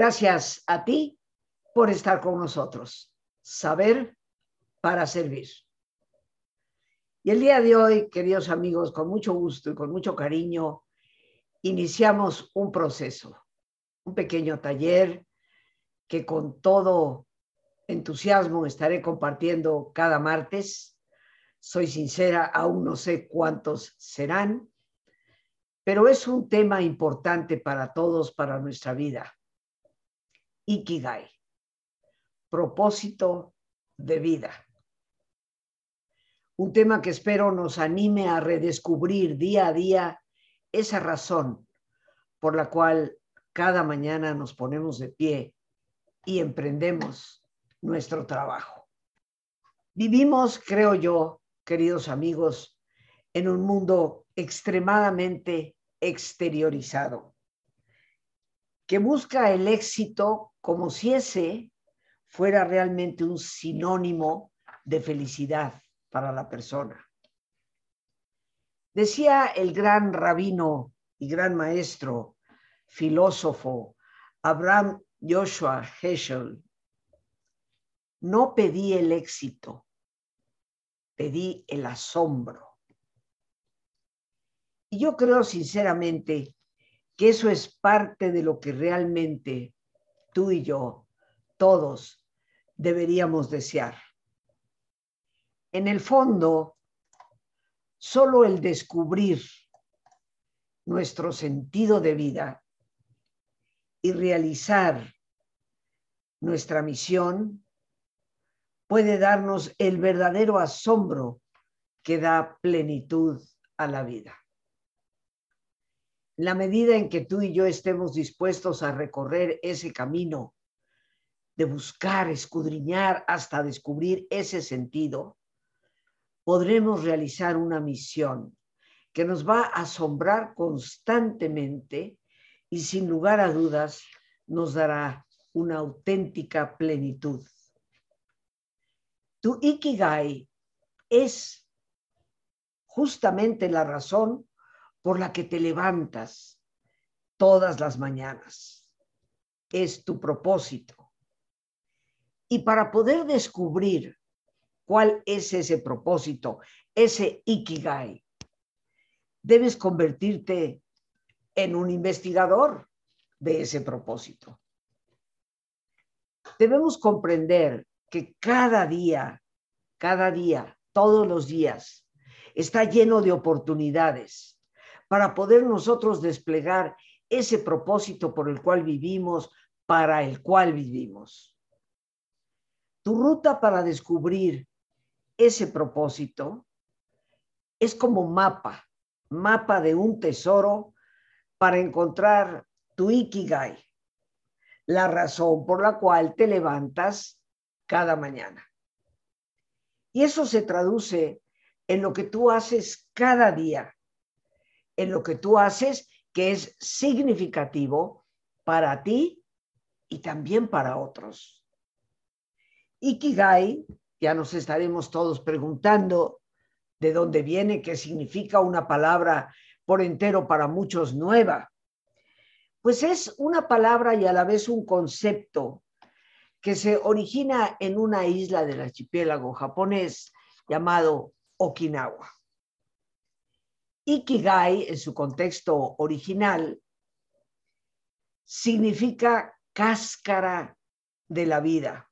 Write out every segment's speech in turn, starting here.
Gracias a ti por estar con nosotros. Saber para servir. Y el día de hoy, queridos amigos, con mucho gusto y con mucho cariño, iniciamos un proceso, un pequeño taller que con todo entusiasmo estaré compartiendo cada martes. Soy sincera, aún no sé cuántos serán, pero es un tema importante para todos, para nuestra vida. Ikigai, propósito de vida. Un tema que espero nos anime a redescubrir día a día esa razón por la cual cada mañana nos ponemos de pie y emprendemos nuestro trabajo. Vivimos, creo yo, queridos amigos, en un mundo extremadamente exteriorizado, que busca el éxito como si ese fuera realmente un sinónimo de felicidad para la persona. Decía el gran rabino y gran maestro, filósofo, Abraham Joshua Heschel, no pedí el éxito, pedí el asombro. Y yo creo sinceramente que eso es parte de lo que realmente tú y yo, todos, deberíamos desear. En el fondo, solo el descubrir nuestro sentido de vida y realizar nuestra misión puede darnos el verdadero asombro que da plenitud a la vida. La medida en que tú y yo estemos dispuestos a recorrer ese camino de buscar, escudriñar hasta descubrir ese sentido, podremos realizar una misión que nos va a asombrar constantemente y sin lugar a dudas nos dará una auténtica plenitud. Tu Ikigai es justamente la razón por la que te levantas todas las mañanas. Es tu propósito. Y para poder descubrir cuál es ese propósito, ese ikigai. Debes convertirte en un investigador de ese propósito. Debemos comprender que cada día, cada día, todos los días, está lleno de oportunidades para poder nosotros desplegar ese propósito por el cual vivimos, para el cual vivimos. Tu ruta para descubrir ese propósito es como mapa, mapa de un tesoro para encontrar tu ikigai, la razón por la cual te levantas cada mañana. Y eso se traduce en lo que tú haces cada día, en lo que tú haces que es significativo para ti y también para otros. Ikigai ya nos estaremos todos preguntando de dónde viene, qué significa una palabra por entero para muchos nueva. Pues es una palabra y a la vez un concepto que se origina en una isla del archipiélago japonés llamado Okinawa. Ikigai, en su contexto original, significa cáscara de la vida.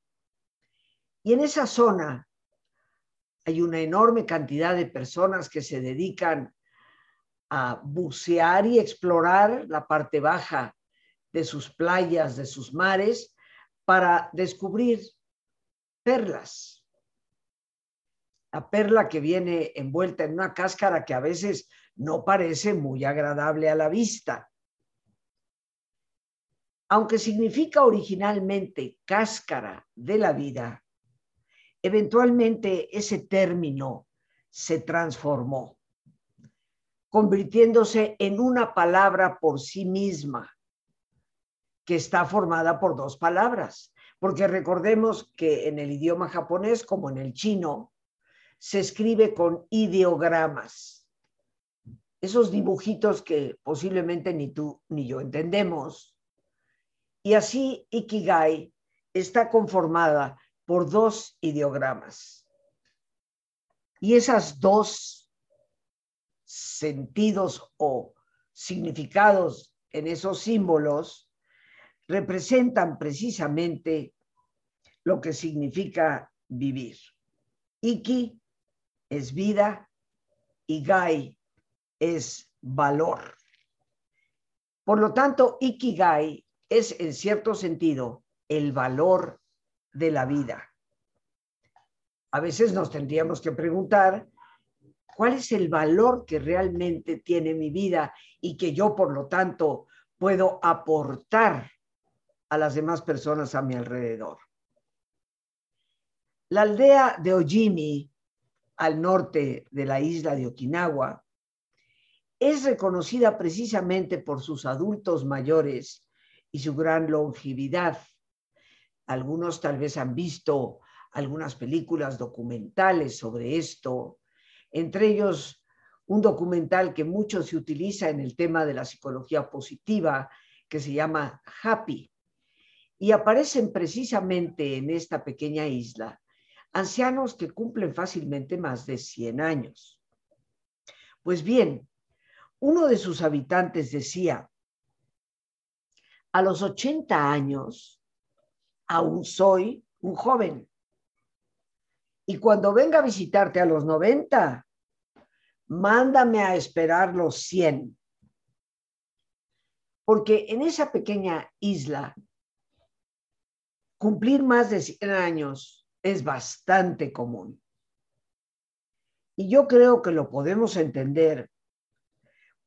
Y en esa zona hay una enorme cantidad de personas que se dedican a bucear y explorar la parte baja de sus playas, de sus mares, para descubrir perlas. La perla que viene envuelta en una cáscara que a veces no parece muy agradable a la vista. Aunque significa originalmente cáscara de la vida, eventualmente ese término se transformó, convirtiéndose en una palabra por sí misma, que está formada por dos palabras, porque recordemos que en el idioma japonés, como en el chino, se escribe con ideogramas. Esos dibujitos que posiblemente ni tú ni yo entendemos, Y así Ikigai está conformada por dos ideogramas. Y esas dos sentidos o significados en esos símbolos representan precisamente lo que significa vivir. Iki es vida y Gai es valor. Por lo tanto, Ikigai es en cierto sentido el valor de la vida. A veces nos tendríamos que preguntar, ¿cuál es el valor que realmente tiene mi vida y que yo, por lo tanto, puedo aportar a las demás personas a mi alrededor? La aldea de Ojimi, al norte de la isla de Okinawa, es reconocida precisamente por sus adultos mayores y su gran longevidad. Algunos tal vez han visto algunas películas documentales sobre esto, entre ellos un documental que mucho se utiliza en el tema de la psicología positiva, que se llama Happy. Y aparecen precisamente en esta pequeña isla ancianos que cumplen fácilmente más de 100 años. Pues bien, uno de sus habitantes decía, a los 80 años aún soy un joven. Y cuando venga a visitarte a los 90, mándame a esperar los 100. Porque en esa pequeña isla, cumplir más de 100 años es bastante común. Y yo creo que lo podemos entender,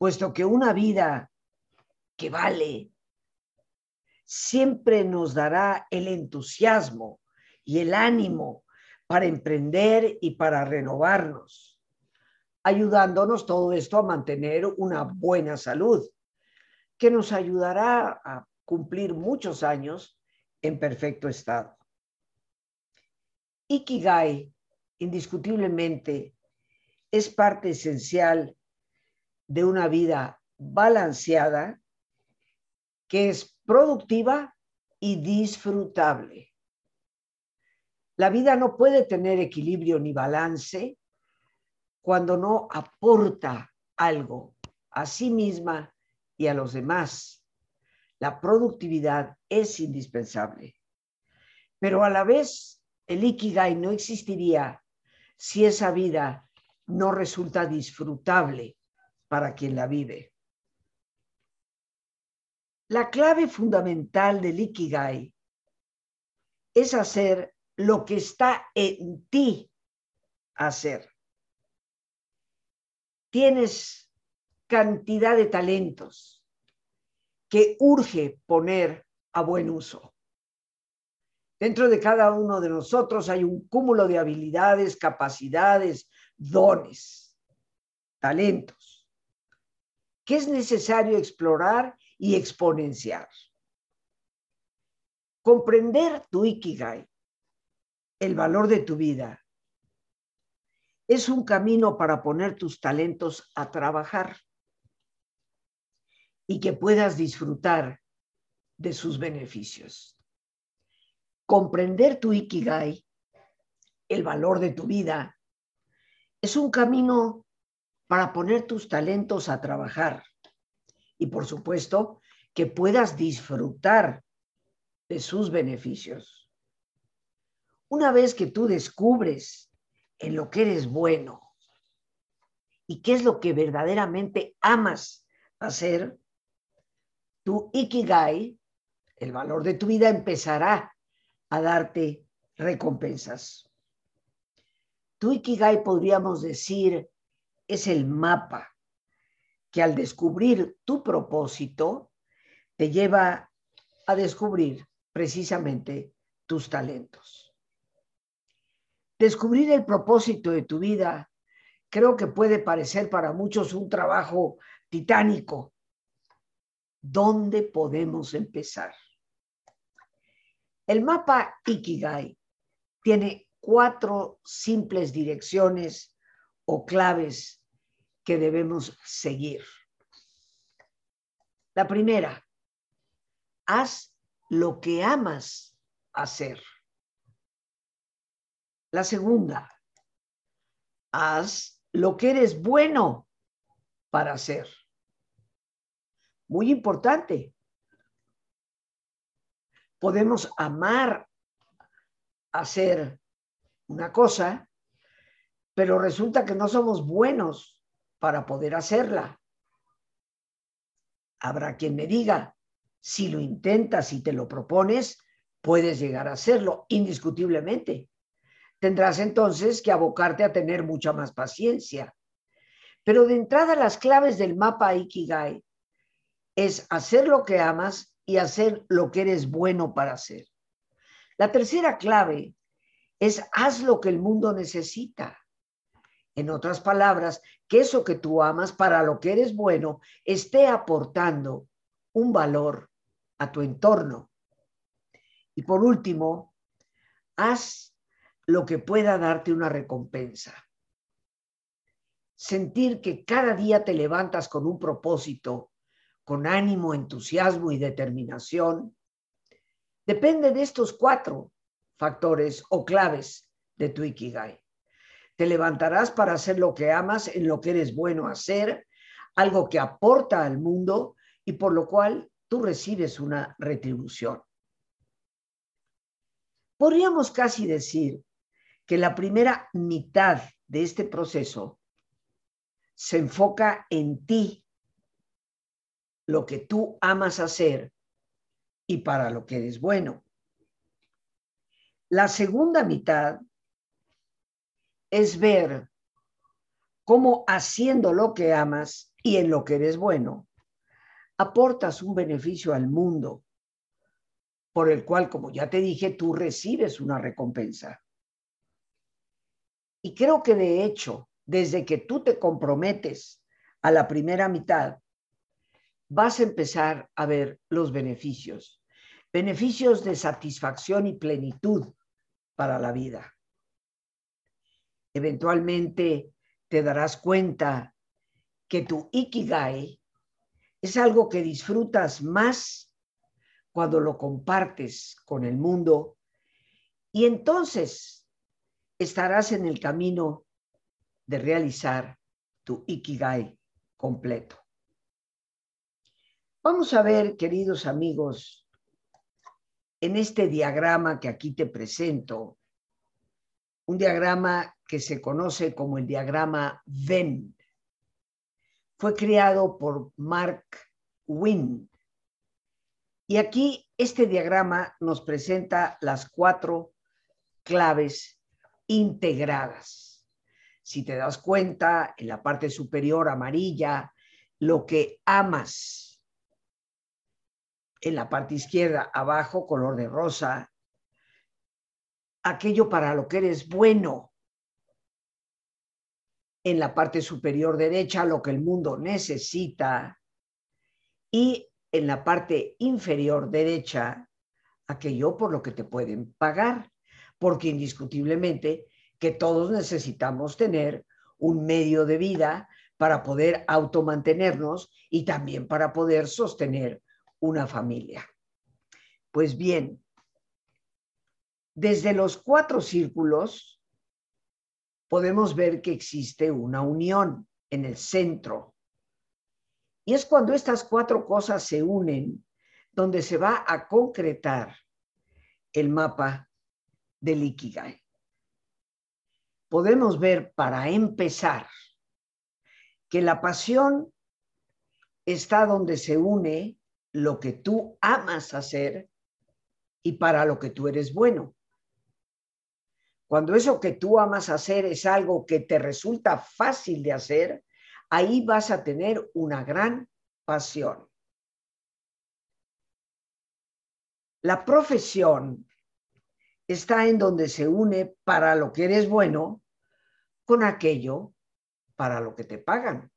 puesto que una vida que vale siempre nos dará el entusiasmo y el ánimo para emprender y para renovarnos, ayudándonos todo esto a mantener una buena salud, que nos ayudará a cumplir muchos años en perfecto estado. Ikigai, indiscutiblemente, es parte esencial de una vida balanceada que es productiva y disfrutable. La vida no puede tener equilibrio ni balance cuando no aporta algo a sí misma y a los demás. La productividad es indispensable, pero a la vez el ikigai no existiría si esa vida no resulta disfrutable para quien la vive. La clave fundamental del Ikigai es hacer lo que está en ti hacer. Tienes cantidad de talentos que urge poner a buen uso. Dentro de cada uno de nosotros hay un cúmulo de habilidades, capacidades, dones, talentos, que es necesario explorar y exponenciar. Comprender tu ikigai, el valor de tu vida, es un camino para poner tus talentos a trabajar y que puedas disfrutar de sus beneficios. Comprender tu ikigai, el valor de tu vida, es un camino para poner tus talentos a trabajar y por supuesto que puedas disfrutar de sus beneficios. Una vez que tú descubres en lo que eres bueno y qué es lo que verdaderamente amas hacer, tu ikigai, el valor de tu vida, empezará a darte recompensas. Tu ikigai, podríamos decir, es el mapa que al descubrir tu propósito te lleva a descubrir precisamente tus talentos. Descubrir el propósito de tu vida creo que puede parecer para muchos un trabajo titánico. ¿Dónde podemos empezar? El mapa Ikigai tiene cuatro simples direcciones o claves que debemos seguir. La primera, haz lo que amas hacer. La segunda, haz lo que eres bueno para hacer. Muy importante. Podemos amar hacer una cosa, pero resulta que no somos buenos para poder hacerla. Habrá quien me diga, si lo intentas y te lo propones, puedes llegar a hacerlo, indiscutiblemente. Tendrás entonces que abocarte a tener mucha más paciencia. Pero de entrada las claves del mapa Ikigai es hacer lo que amas y hacer lo que eres bueno para hacer. La tercera clave es haz lo que el mundo necesita. En otras palabras, que eso que tú amas para lo que eres bueno esté aportando un valor a tu entorno. Y por último, haz lo que pueda darte una recompensa. Sentir que cada día te levantas con un propósito, con ánimo, entusiasmo y determinación, depende de estos cuatro factores o claves de tu Ikigai. Te levantarás para hacer lo que amas, en lo que eres bueno hacer, algo que aporta al mundo y por lo cual tú recibes una retribución. Podríamos casi decir que la primera mitad de este proceso se enfoca en ti, lo que tú amas hacer y para lo que eres bueno. La segunda mitad es ver cómo haciendo lo que amas y en lo que eres bueno, aportas un beneficio al mundo por el cual, como ya te dije, tú recibes una recompensa. Y creo que de hecho, desde que tú te comprometes a la primera mitad, vas a empezar a ver los beneficios, beneficios de satisfacción y plenitud para la vida. Eventualmente te darás cuenta que tu ikigai es algo que disfrutas más cuando lo compartes con el mundo y entonces estarás en el camino de realizar tu ikigai completo. Vamos a ver, queridos amigos, en este diagrama que aquí te presento, un diagrama que se conoce como el diagrama Venn. Fue creado por Mark Wynne. Y aquí este diagrama nos presenta las cuatro claves integradas. Si te das cuenta, en la parte superior amarilla, lo que amas. En la parte izquierda, abajo, color de rosa, aquello para lo que eres bueno en la parte superior derecha lo que el mundo necesita y en la parte inferior derecha aquello por lo que te pueden pagar, porque indiscutiblemente que todos necesitamos tener un medio de vida para poder automantenernos y también para poder sostener una familia. Pues bien, desde los cuatro círculos podemos ver que existe una unión en el centro. Y es cuando estas cuatro cosas se unen donde se va a concretar el mapa del Ikigai. Podemos ver para empezar que la pasión está donde se une lo que tú amas hacer y para lo que tú eres bueno. Cuando eso que tú amas hacer es algo que te resulta fácil de hacer, ahí vas a tener una gran pasión. La profesión está en donde se une para lo que eres bueno con aquello para lo que te pagan.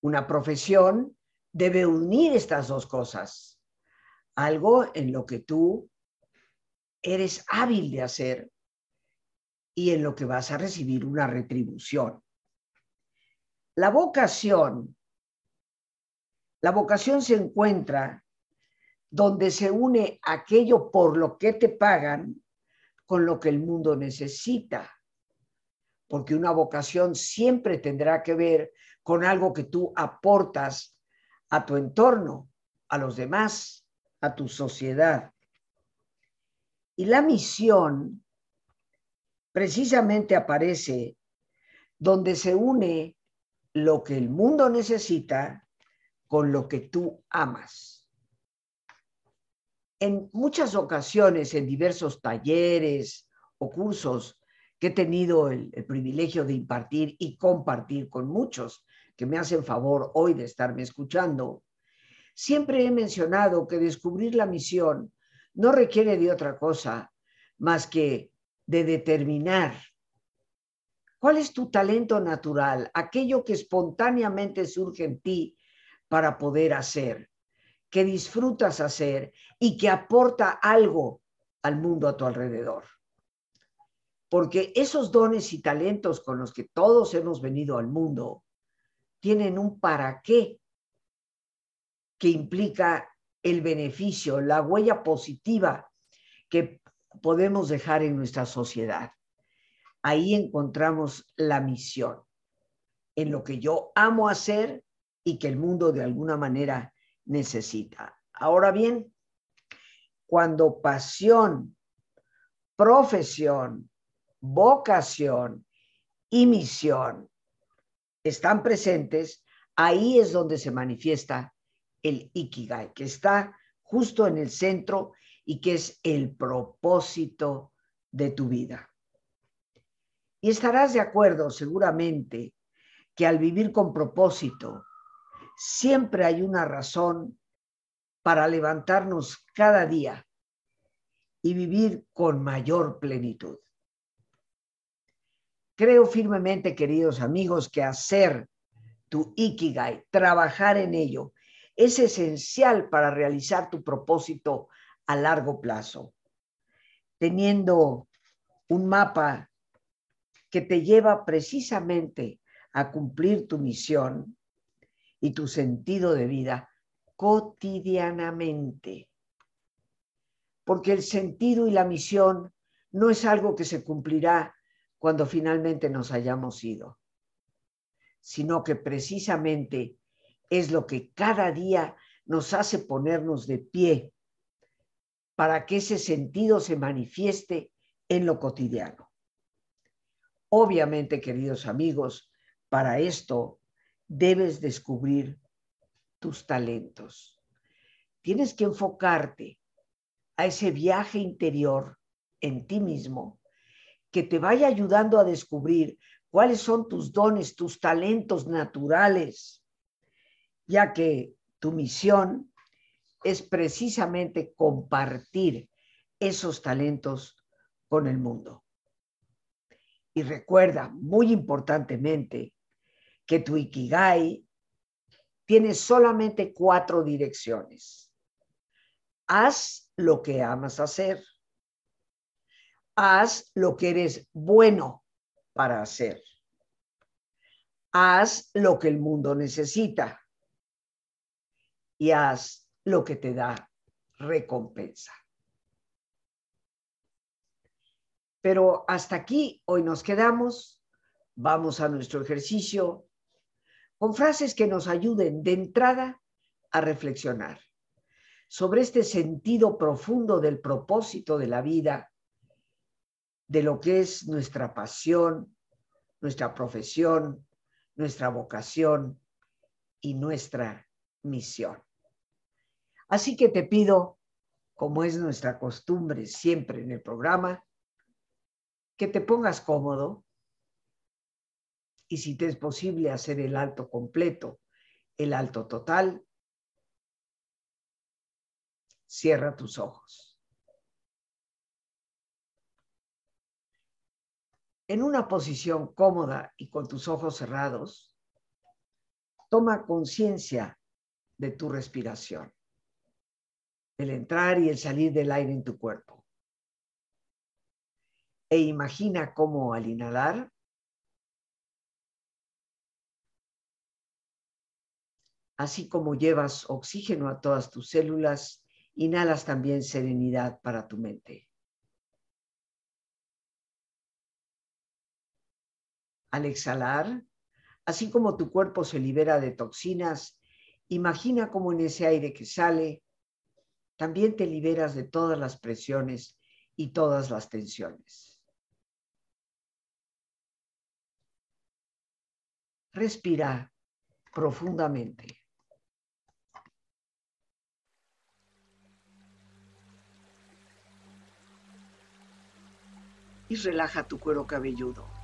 Una profesión debe unir estas dos cosas. Algo en lo que tú eres hábil de hacer y en lo que vas a recibir una retribución. La vocación, la vocación se encuentra donde se une aquello por lo que te pagan con lo que el mundo necesita. Porque una vocación siempre tendrá que ver con algo que tú aportas a tu entorno, a los demás, a tu sociedad. Y la misión precisamente aparece donde se une lo que el mundo necesita con lo que tú amas. En muchas ocasiones, en diversos talleres o cursos que he tenido el, privilegio de impartir y compartir con muchos que me hacen favor hoy de estarme escuchando, siempre he mencionado que descubrir la misión no requiere de otra cosa más que de determinar cuál es tu talento natural, aquello que espontáneamente surge en ti para poder hacer, que disfrutas hacer y que aporta algo al mundo a tu alrededor. Porque esos dones y talentos con los que todos hemos venido al mundo tienen un para qué que implica el beneficio, la huella positiva que podemos dejar en nuestra sociedad. Ahí encontramos la misión, en lo que yo amo hacer y que el mundo de alguna manera necesita. Ahora bien, cuando pasión, profesión, vocación y misión están presentes, ahí es donde se manifiesta el Ikigai, que está justo en el centro y que es el propósito de tu vida. Y estarás de acuerdo seguramente que al vivir con propósito, siempre hay una razón para levantarnos cada día y vivir con mayor plenitud. Creo firmemente, queridos amigos, que hacer tu Ikigai, trabajar en ello, es esencial para realizar tu propósito a largo plazo. Teniendo un mapa que te lleva precisamente a cumplir tu misión y tu sentido de vida cotidianamente. Porque el sentido y la misión no es algo que se cumplirá cuando finalmente nos hayamos ido, sino que precisamente es lo que cada día nos hace ponernos de pie para que ese sentido se manifieste en lo cotidiano. Obviamente, queridos amigos, para esto debes descubrir tus talentos. Tienes que enfocarte a ese viaje interior en ti mismo que te vaya ayudando a descubrir cuáles son tus dones, tus talentos naturales, ya que tu misión es precisamente compartir esos talentos con el mundo. Y recuerda, muy importantemente, que tu Ikigai tiene solamente cuatro direcciones. Haz lo que amas hacer. Haz lo que eres bueno para hacer. Haz lo que el mundo necesita. Y haz lo que te da recompensa. Pero hasta aquí hoy nos quedamos. Vamos a nuestro ejercicio con frases que nos ayuden de entrada a reflexionar sobre este sentido profundo del propósito de la vida, de lo que es nuestra pasión, nuestra profesión, nuestra vocación y nuestra misión. Así que te pido, como es nuestra costumbre siempre en el programa, que te pongas cómodo y si te es posible hacer el alto completo, el alto total, cierra tus ojos. En una posición cómoda y con tus ojos cerrados, toma conciencia de tu respiración el entrar y el salir del aire en tu cuerpo. E imagina cómo al inhalar, así como llevas oxígeno a todas tus células inhalas también serenidad para tu mente. Al exhalar, así como tu cuerpo se libera de toxinas, imagina cómo en ese aire que sale, también te liberas de todas las presiones y todas las tensiones. Respira profundamente. Y relaja tu cuero cabelludo.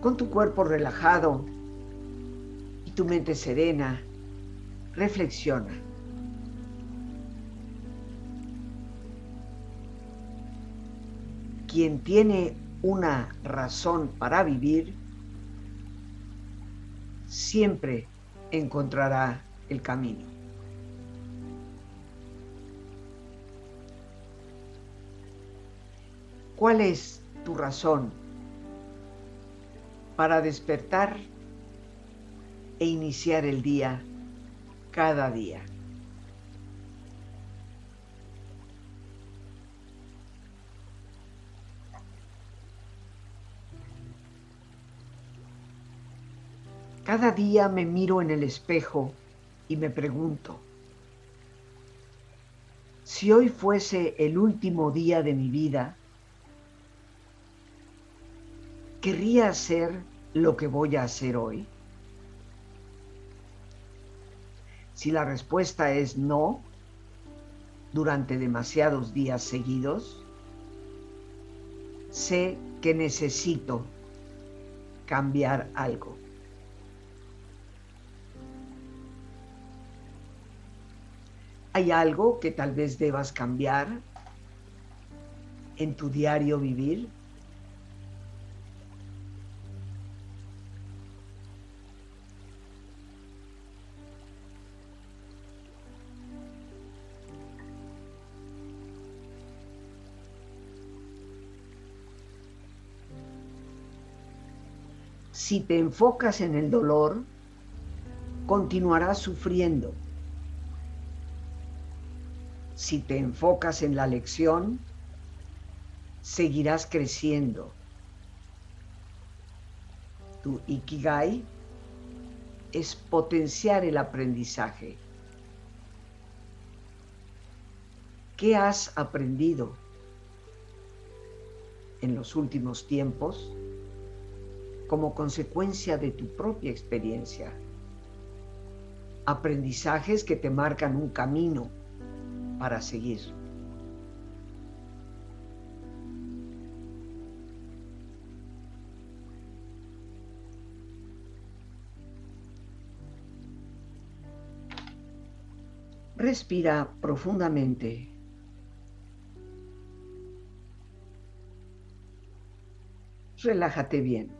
Con tu cuerpo relajado y tu mente serena, reflexiona. Quien tiene una razón para vivir, siempre encontrará el camino. ¿Cuál es tu razón para despertar e iniciar el día cada día. Cada día me miro en el espejo y me pregunto, si hoy fuese el último día de mi vida, ¿querría hacer lo que voy a hacer hoy? Si la respuesta es no, durante demasiados días seguidos, sé que necesito cambiar algo. ¿Hay algo que tal vez debas cambiar en tu diario vivir? Si te enfocas en el dolor, continuarás sufriendo. Si te enfocas en la lección, seguirás creciendo. Tu ikigai es potenciar el aprendizaje. ¿Qué has aprendido en los últimos tiempos? Como consecuencia de tu propia experiencia. Aprendizajes que te marcan un camino para seguir. Respira profundamente. Relájate bien.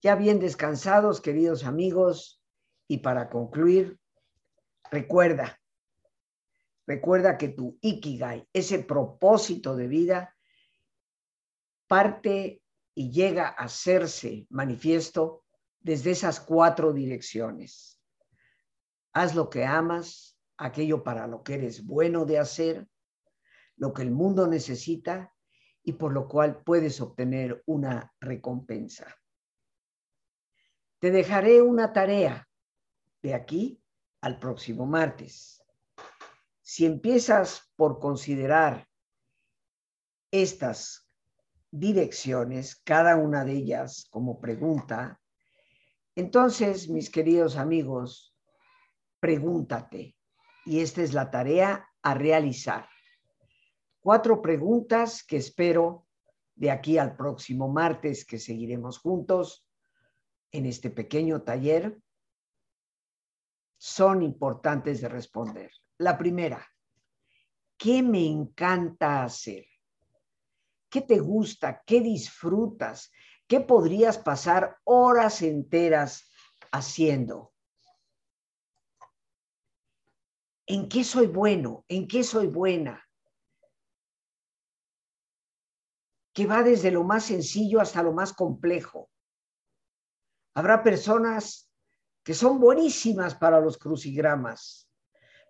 Ya bien descansados, queridos amigos, y para concluir, recuerda, recuerda que tu Ikigai, ese propósito de vida, parte y llega a hacerse manifiesto desde esas cuatro direcciones. Haz lo que amas, aquello para lo que eres bueno de hacer, lo que el mundo necesita y por lo cual puedes obtener una recompensa. Te dejaré una tarea de aquí al próximo martes. Si empiezas por considerar estas direcciones, cada una de ellas como pregunta, Entonces, mis queridos amigos, pregúntate, y esta es la tarea a realizar. Cuatro preguntas que espero de aquí al próximo martes que seguiremos juntos en este pequeño taller son importantes de responder. La primera, ¿qué me encanta hacer? ¿Qué te gusta? ¿Qué disfrutas? ¿Qué podrías pasar horas enteras haciendo? ¿En qué soy bueno? ¿En qué soy buena? Que va desde lo más sencillo hasta lo más complejo. Habrá personas que son buenísimas para los crucigramas,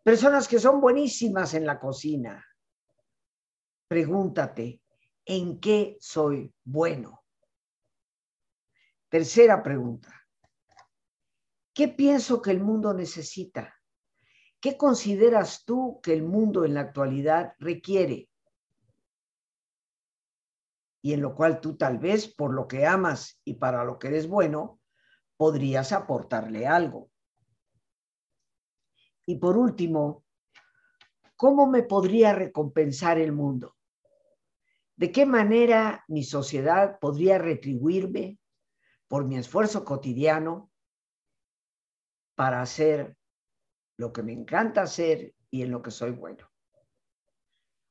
personas que son buenísimas en la cocina. Pregúntate, ¿en qué soy bueno? Tercera pregunta. ¿Qué pienso que el mundo necesita? ¿Qué consideras tú que el mundo en la actualidad requiere? Y en lo cual tú tal vez, por lo que amas y para lo que eres bueno, podrías aportarle algo. Y por último, ¿cómo me podría recompensar el mundo? ¿De qué manera mi sociedad podría retribuirme por mi esfuerzo cotidiano para hacer lo que me encanta hacer y en lo que soy bueno?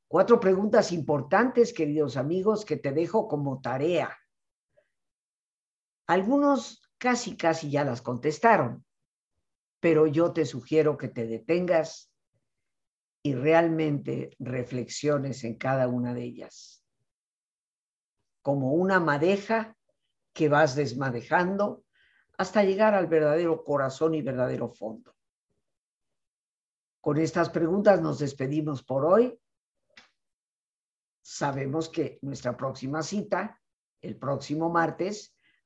Cuatro preguntas importantes, queridos amigos, que te dejo como tarea. Algunos casi, casi ya las contestaron, pero yo te sugiero que te detengas y realmente reflexiones en cada una de ellas. Como una madeja que vas desmadejando hasta llegar al verdadero corazón y verdadero fondo. Con estas preguntas nos despedimos por hoy. Sabemos que nuestra próxima cita, el próximo martes,